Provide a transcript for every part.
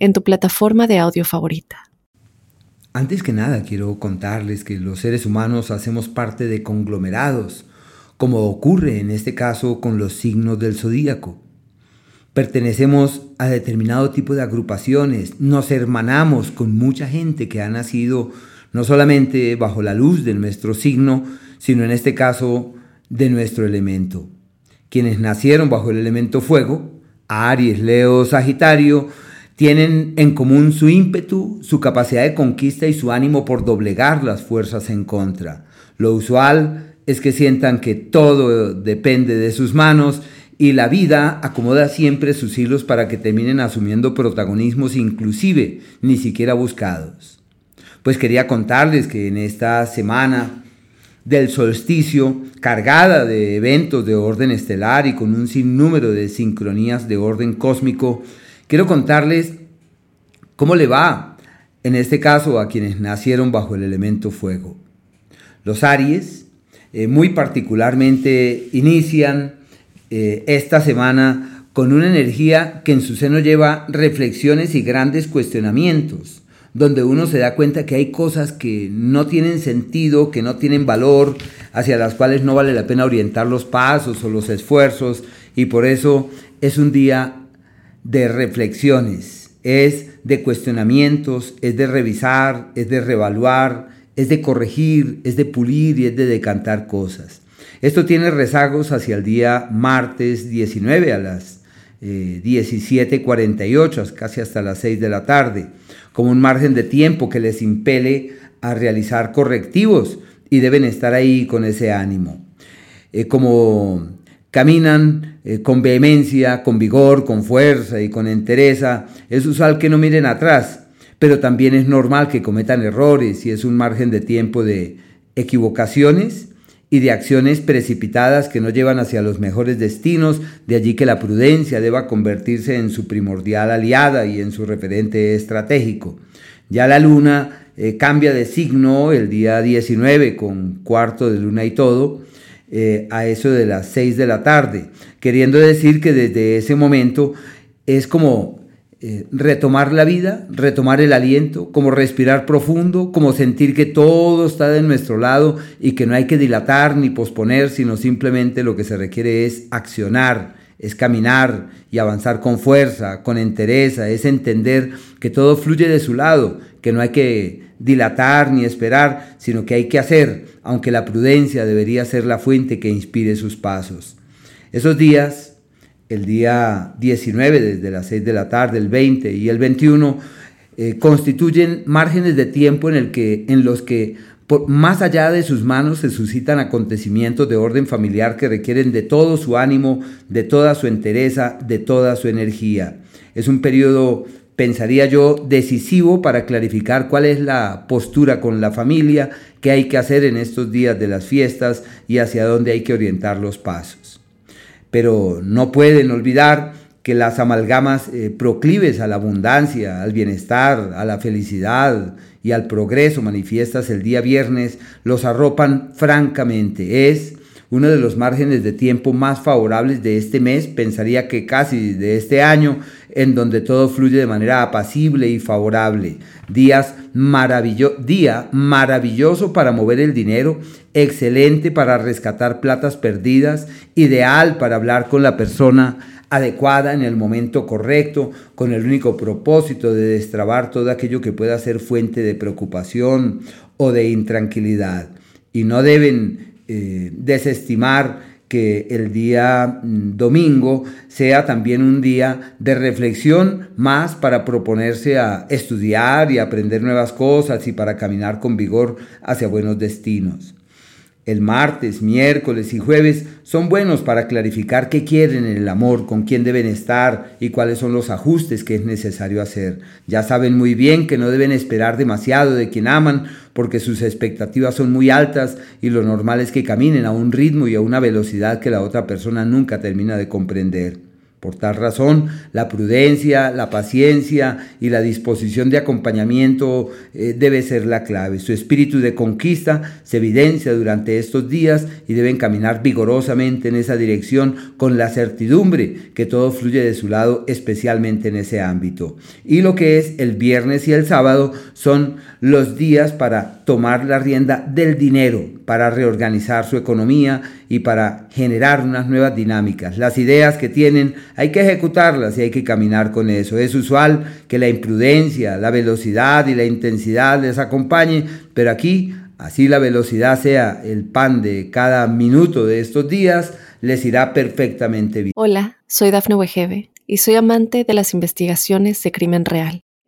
en tu plataforma de audio favorita. Antes que nada quiero contarles que los seres humanos hacemos parte de conglomerados, como ocurre en este caso con los signos del zodíaco. Pertenecemos a determinado tipo de agrupaciones, nos hermanamos con mucha gente que ha nacido no solamente bajo la luz de nuestro signo, sino en este caso de nuestro elemento. Quienes nacieron bajo el elemento fuego, Aries, Leo, Sagitario, tienen en común su ímpetu, su capacidad de conquista y su ánimo por doblegar las fuerzas en contra. Lo usual es que sientan que todo depende de sus manos y la vida acomoda siempre sus hilos para que terminen asumiendo protagonismos inclusive ni siquiera buscados. Pues quería contarles que en esta semana del solsticio, cargada de eventos de orden estelar y con un sinnúmero de sincronías de orden cósmico, Quiero contarles cómo le va, en este caso, a quienes nacieron bajo el elemento fuego. Los Aries, eh, muy particularmente, inician eh, esta semana con una energía que en su seno lleva reflexiones y grandes cuestionamientos, donde uno se da cuenta que hay cosas que no tienen sentido, que no tienen valor, hacia las cuales no vale la pena orientar los pasos o los esfuerzos, y por eso es un día de reflexiones, es de cuestionamientos, es de revisar, es de revaluar, es de corregir, es de pulir y es de decantar cosas. Esto tiene rezagos hacia el día martes 19 a las 17.48, eh, casi hasta las 6 de la tarde, como un margen de tiempo que les impele a realizar correctivos y deben estar ahí con ese ánimo. Eh, como caminan eh, con vehemencia, con vigor, con fuerza y con entereza, es usual que no miren atrás, pero también es normal que cometan errores y es un margen de tiempo de equivocaciones y de acciones precipitadas que no llevan hacia los mejores destinos, de allí que la prudencia deba convertirse en su primordial aliada y en su referente estratégico. Ya la luna eh, cambia de signo el día 19 con cuarto de luna y todo, eh, a eso de las 6 de la tarde, queriendo decir que desde ese momento es como eh, retomar la vida, retomar el aliento, como respirar profundo, como sentir que todo está de nuestro lado y que no hay que dilatar ni posponer, sino simplemente lo que se requiere es accionar, es caminar y avanzar con fuerza, con entereza, es entender que todo fluye de su lado, que no hay que dilatar ni esperar, sino que hay que hacer, aunque la prudencia debería ser la fuente que inspire sus pasos. Esos días, el día 19 desde las 6 de la tarde, el 20 y el 21, eh, constituyen márgenes de tiempo en, el que, en los que por, más allá de sus manos se suscitan acontecimientos de orden familiar que requieren de todo su ánimo, de toda su entereza, de toda su energía. Es un periodo pensaría yo, decisivo para clarificar cuál es la postura con la familia, qué hay que hacer en estos días de las fiestas y hacia dónde hay que orientar los pasos. Pero no pueden olvidar que las amalgamas eh, proclives a la abundancia, al bienestar, a la felicidad y al progreso manifiestas el día viernes los arropan francamente. Es uno de los márgenes de tiempo más favorables de este mes, pensaría que casi de este año, en donde todo fluye de manera apacible y favorable. Días maravillo día maravilloso para mover el dinero, excelente para rescatar platas perdidas, ideal para hablar con la persona adecuada en el momento correcto, con el único propósito de destrabar todo aquello que pueda ser fuente de preocupación o de intranquilidad. Y no deben eh, desestimar que el día mm, domingo sea también un día de reflexión más para proponerse a estudiar y aprender nuevas cosas y para caminar con vigor hacia buenos destinos. El martes, miércoles y jueves son buenos para clarificar qué quieren en el amor, con quién deben estar y cuáles son los ajustes que es necesario hacer. Ya saben muy bien que no deben esperar demasiado de quien aman porque sus expectativas son muy altas y lo normal es que caminen a un ritmo y a una velocidad que la otra persona nunca termina de comprender. Por tal razón, la prudencia, la paciencia y la disposición de acompañamiento eh, debe ser la clave. Su espíritu de conquista se evidencia durante estos días y deben caminar vigorosamente en esa dirección con la certidumbre que todo fluye de su lado, especialmente en ese ámbito. Y lo que es el viernes y el sábado son los días para tomar la rienda del dinero, para reorganizar su economía y para generar unas nuevas dinámicas. Las ideas que tienen hay que ejecutarlas y hay que caminar con eso. Es usual que la imprudencia, la velocidad y la intensidad les acompañe, pero aquí, así la velocidad sea el pan de cada minuto de estos días, les irá perfectamente bien. Hola, soy Dafne Wegebe y soy amante de las investigaciones de crimen real.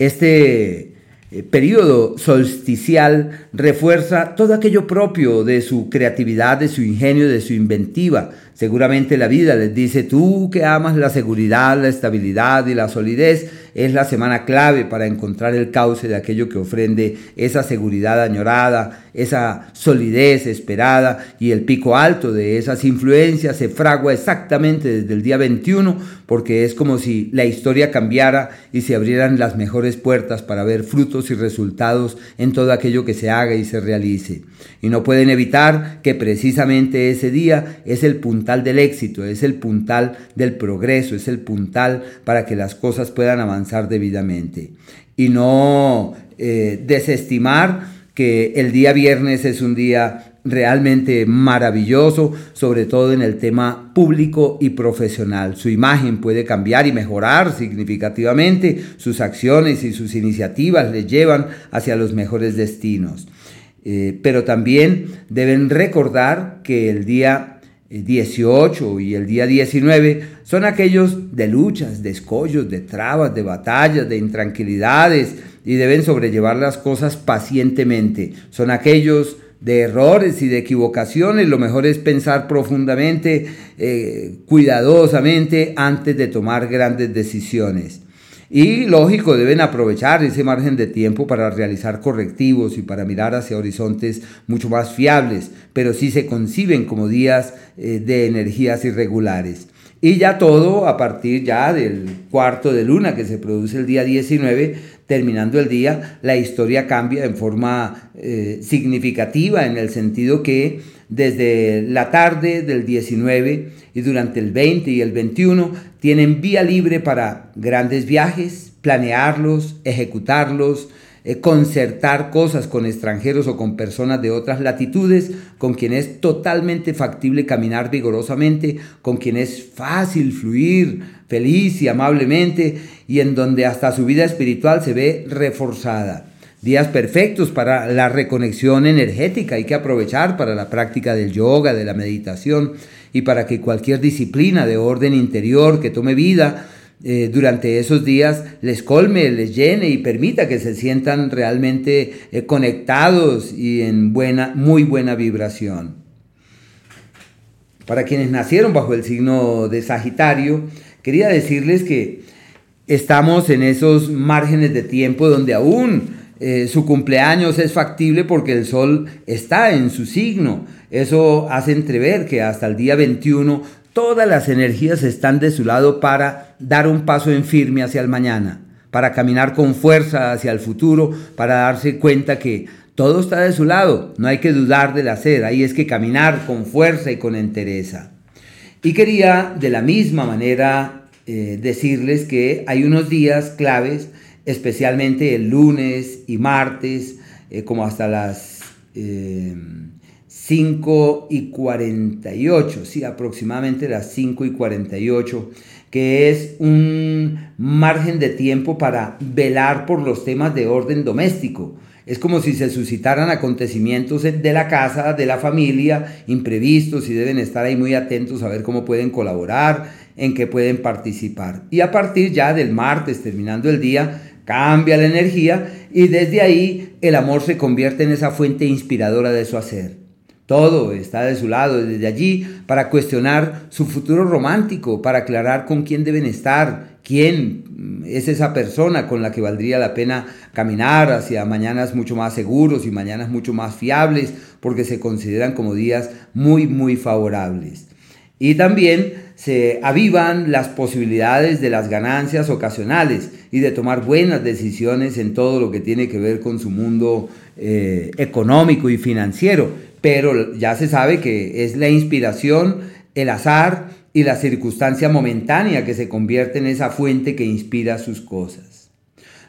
este eh, periodo solsticial refuerza todo aquello propio de su creatividad, de su ingenio, de su inventiva. Seguramente la vida les dice, tú que amas la seguridad, la estabilidad y la solidez, es la semana clave para encontrar el cauce de aquello que ofrende esa seguridad añorada, esa solidez esperada y el pico alto de esas influencias se fragua exactamente desde el día 21 porque es como si la historia cambiara y se abrieran las mejores puertas para ver frutos y resultados en todo aquello que se haga y se realice. Y no pueden evitar que precisamente ese día es el puntal del éxito, es el puntal del progreso, es el puntal para que las cosas puedan avanzar debidamente. Y no eh, desestimar que el día viernes es un día realmente maravilloso, sobre todo en el tema público y profesional. Su imagen puede cambiar y mejorar significativamente, sus acciones y sus iniciativas le llevan hacia los mejores destinos. Eh, pero también deben recordar que el día 18 y el día 19 son aquellos de luchas, de escollos, de trabas, de batallas, de intranquilidades, y deben sobrellevar las cosas pacientemente. Son aquellos de errores y de equivocaciones, lo mejor es pensar profundamente, eh, cuidadosamente, antes de tomar grandes decisiones. Y lógico, deben aprovechar ese margen de tiempo para realizar correctivos y para mirar hacia horizontes mucho más fiables, pero sí se conciben como días eh, de energías irregulares. Y ya todo a partir ya del cuarto de luna que se produce el día 19, terminando el día, la historia cambia en forma eh, significativa en el sentido que desde la tarde del 19 y durante el 20 y el 21 tienen vía libre para grandes viajes, planearlos, ejecutarlos, eh, concertar cosas con extranjeros o con personas de otras latitudes, con quien es totalmente factible caminar vigorosamente, con quien es fácil fluir feliz y amablemente y en donde hasta su vida espiritual se ve reforzada. Días perfectos para la reconexión energética, hay que aprovechar para la práctica del yoga, de la meditación y para que cualquier disciplina de orden interior que tome vida eh, durante esos días les colme, les llene y permita que se sientan realmente eh, conectados y en buena, muy buena vibración. Para quienes nacieron bajo el signo de Sagitario, quería decirles que estamos en esos márgenes de tiempo donde aún eh, su cumpleaños es factible porque el sol está en su signo. Eso hace entrever que hasta el día 21 Todas las energías están de su lado para dar un paso en firme hacia el mañana, para caminar con fuerza hacia el futuro, para darse cuenta que todo está de su lado, no hay que dudar del hacer, ahí es que caminar con fuerza y con entereza. Y quería de la misma manera eh, decirles que hay unos días claves, especialmente el lunes y martes, eh, como hasta las... Eh, 5 y 48, sí, aproximadamente las 5 y 48, que es un margen de tiempo para velar por los temas de orden doméstico. Es como si se suscitaran acontecimientos de la casa, de la familia, imprevistos y deben estar ahí muy atentos a ver cómo pueden colaborar, en qué pueden participar. Y a partir ya del martes, terminando el día, cambia la energía y desde ahí el amor se convierte en esa fuente inspiradora de su hacer. Todo está de su lado desde allí para cuestionar su futuro romántico, para aclarar con quién deben estar, quién es esa persona con la que valdría la pena caminar hacia mañanas mucho más seguros y mañanas mucho más fiables, porque se consideran como días muy, muy favorables. Y también se avivan las posibilidades de las ganancias ocasionales y de tomar buenas decisiones en todo lo que tiene que ver con su mundo eh, económico y financiero pero ya se sabe que es la inspiración, el azar y la circunstancia momentánea que se convierte en esa fuente que inspira sus cosas.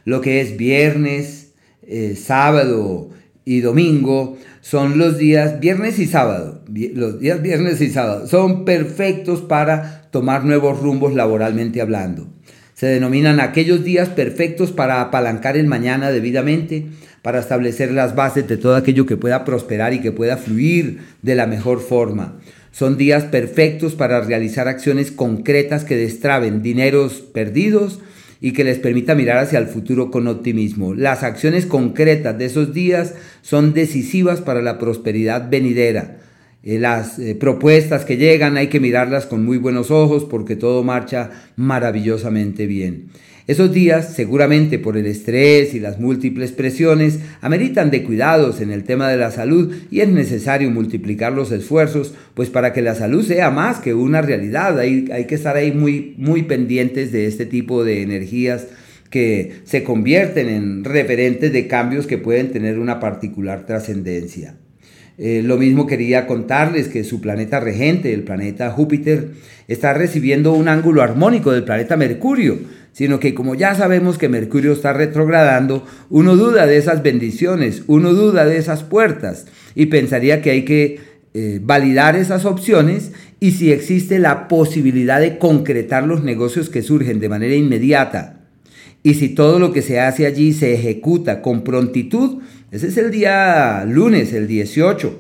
Lo que es viernes, eh, sábado y domingo son los días viernes y sábado. Los días viernes y sábado son perfectos para tomar nuevos rumbos laboralmente hablando. Se denominan aquellos días perfectos para apalancar el mañana debidamente, para establecer las bases de todo aquello que pueda prosperar y que pueda fluir de la mejor forma. Son días perfectos para realizar acciones concretas que destraben dineros perdidos y que les permita mirar hacia el futuro con optimismo. Las acciones concretas de esos días son decisivas para la prosperidad venidera. Eh, las eh, propuestas que llegan hay que mirarlas con muy buenos ojos porque todo marcha maravillosamente bien. Esos días, seguramente por el estrés y las múltiples presiones, ameritan de cuidados en el tema de la salud y es necesario multiplicar los esfuerzos, pues para que la salud sea más que una realidad, hay, hay que estar ahí muy, muy pendientes de este tipo de energías que se convierten en referentes de cambios que pueden tener una particular trascendencia. Eh, lo mismo quería contarles que su planeta regente, el planeta Júpiter, está recibiendo un ángulo armónico del planeta Mercurio, sino que como ya sabemos que Mercurio está retrogradando, uno duda de esas bendiciones, uno duda de esas puertas y pensaría que hay que eh, validar esas opciones y si existe la posibilidad de concretar los negocios que surgen de manera inmediata y si todo lo que se hace allí se ejecuta con prontitud, ese es el día lunes, el 18.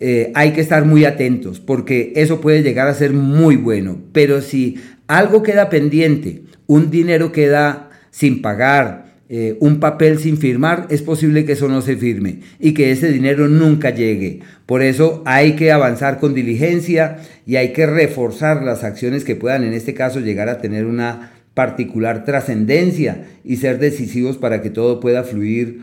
Eh, hay que estar muy atentos porque eso puede llegar a ser muy bueno. Pero si algo queda pendiente, un dinero queda sin pagar, eh, un papel sin firmar, es posible que eso no se firme y que ese dinero nunca llegue. Por eso hay que avanzar con diligencia y hay que reforzar las acciones que puedan en este caso llegar a tener una particular trascendencia y ser decisivos para que todo pueda fluir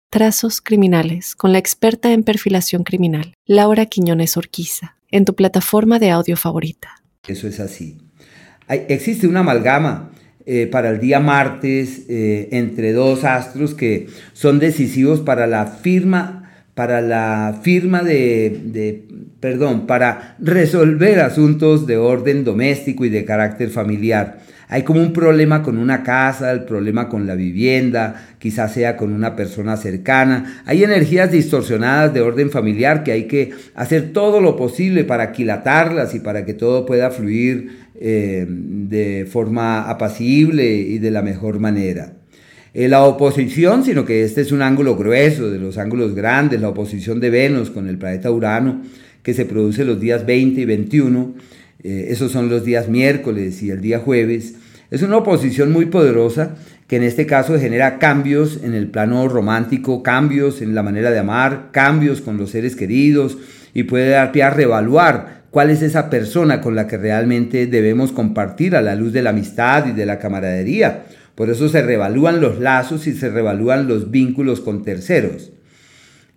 Trazos Criminales con la experta en perfilación criminal, Laura Quiñones Orquiza, en tu plataforma de audio favorita. Eso es así. existe una amalgama eh, para el día martes eh, entre dos astros que son decisivos para la firma para la firma de, perdón, para resolver asuntos de orden doméstico y de carácter familiar. Hay como un problema con una casa, el problema con la vivienda, quizás sea con una persona cercana. Hay energías distorsionadas de orden familiar que hay que hacer todo lo posible para aquilatarlas y para que todo pueda fluir eh, de forma apacible y de la mejor manera. Eh, la oposición, sino que este es un ángulo grueso, de los ángulos grandes, la oposición de Venus con el planeta Urano, que se produce los días 20 y 21, eh, esos son los días miércoles y el día jueves, es una oposición muy poderosa que en este caso genera cambios en el plano romántico, cambios en la manera de amar, cambios con los seres queridos y puede dar pie a reevaluar cuál es esa persona con la que realmente debemos compartir a la luz de la amistad y de la camaradería por eso se revalúan los lazos y se revalúan los vínculos con terceros.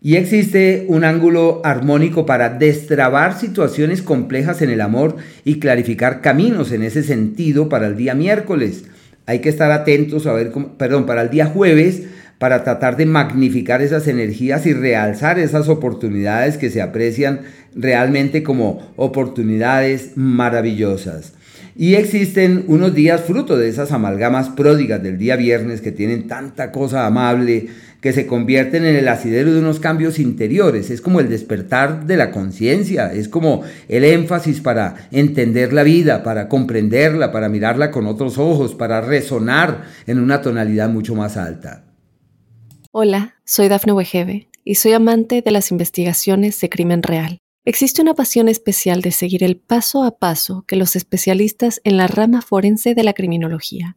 Y existe un ángulo armónico para destrabar situaciones complejas en el amor y clarificar caminos en ese sentido para el día miércoles. Hay que estar atentos a ver perdón, para el día jueves para tratar de magnificar esas energías y realzar esas oportunidades que se aprecian realmente como oportunidades maravillosas. Y existen unos días fruto de esas amalgamas pródigas del día viernes que tienen tanta cosa amable que se convierten en el asidero de unos cambios interiores. Es como el despertar de la conciencia, es como el énfasis para entender la vida, para comprenderla, para mirarla con otros ojos, para resonar en una tonalidad mucho más alta. Hola, soy Dafne Wegebe y soy amante de las investigaciones de crimen real. Existe una pasión especial de seguir el paso a paso que los especialistas en la rama forense de la criminología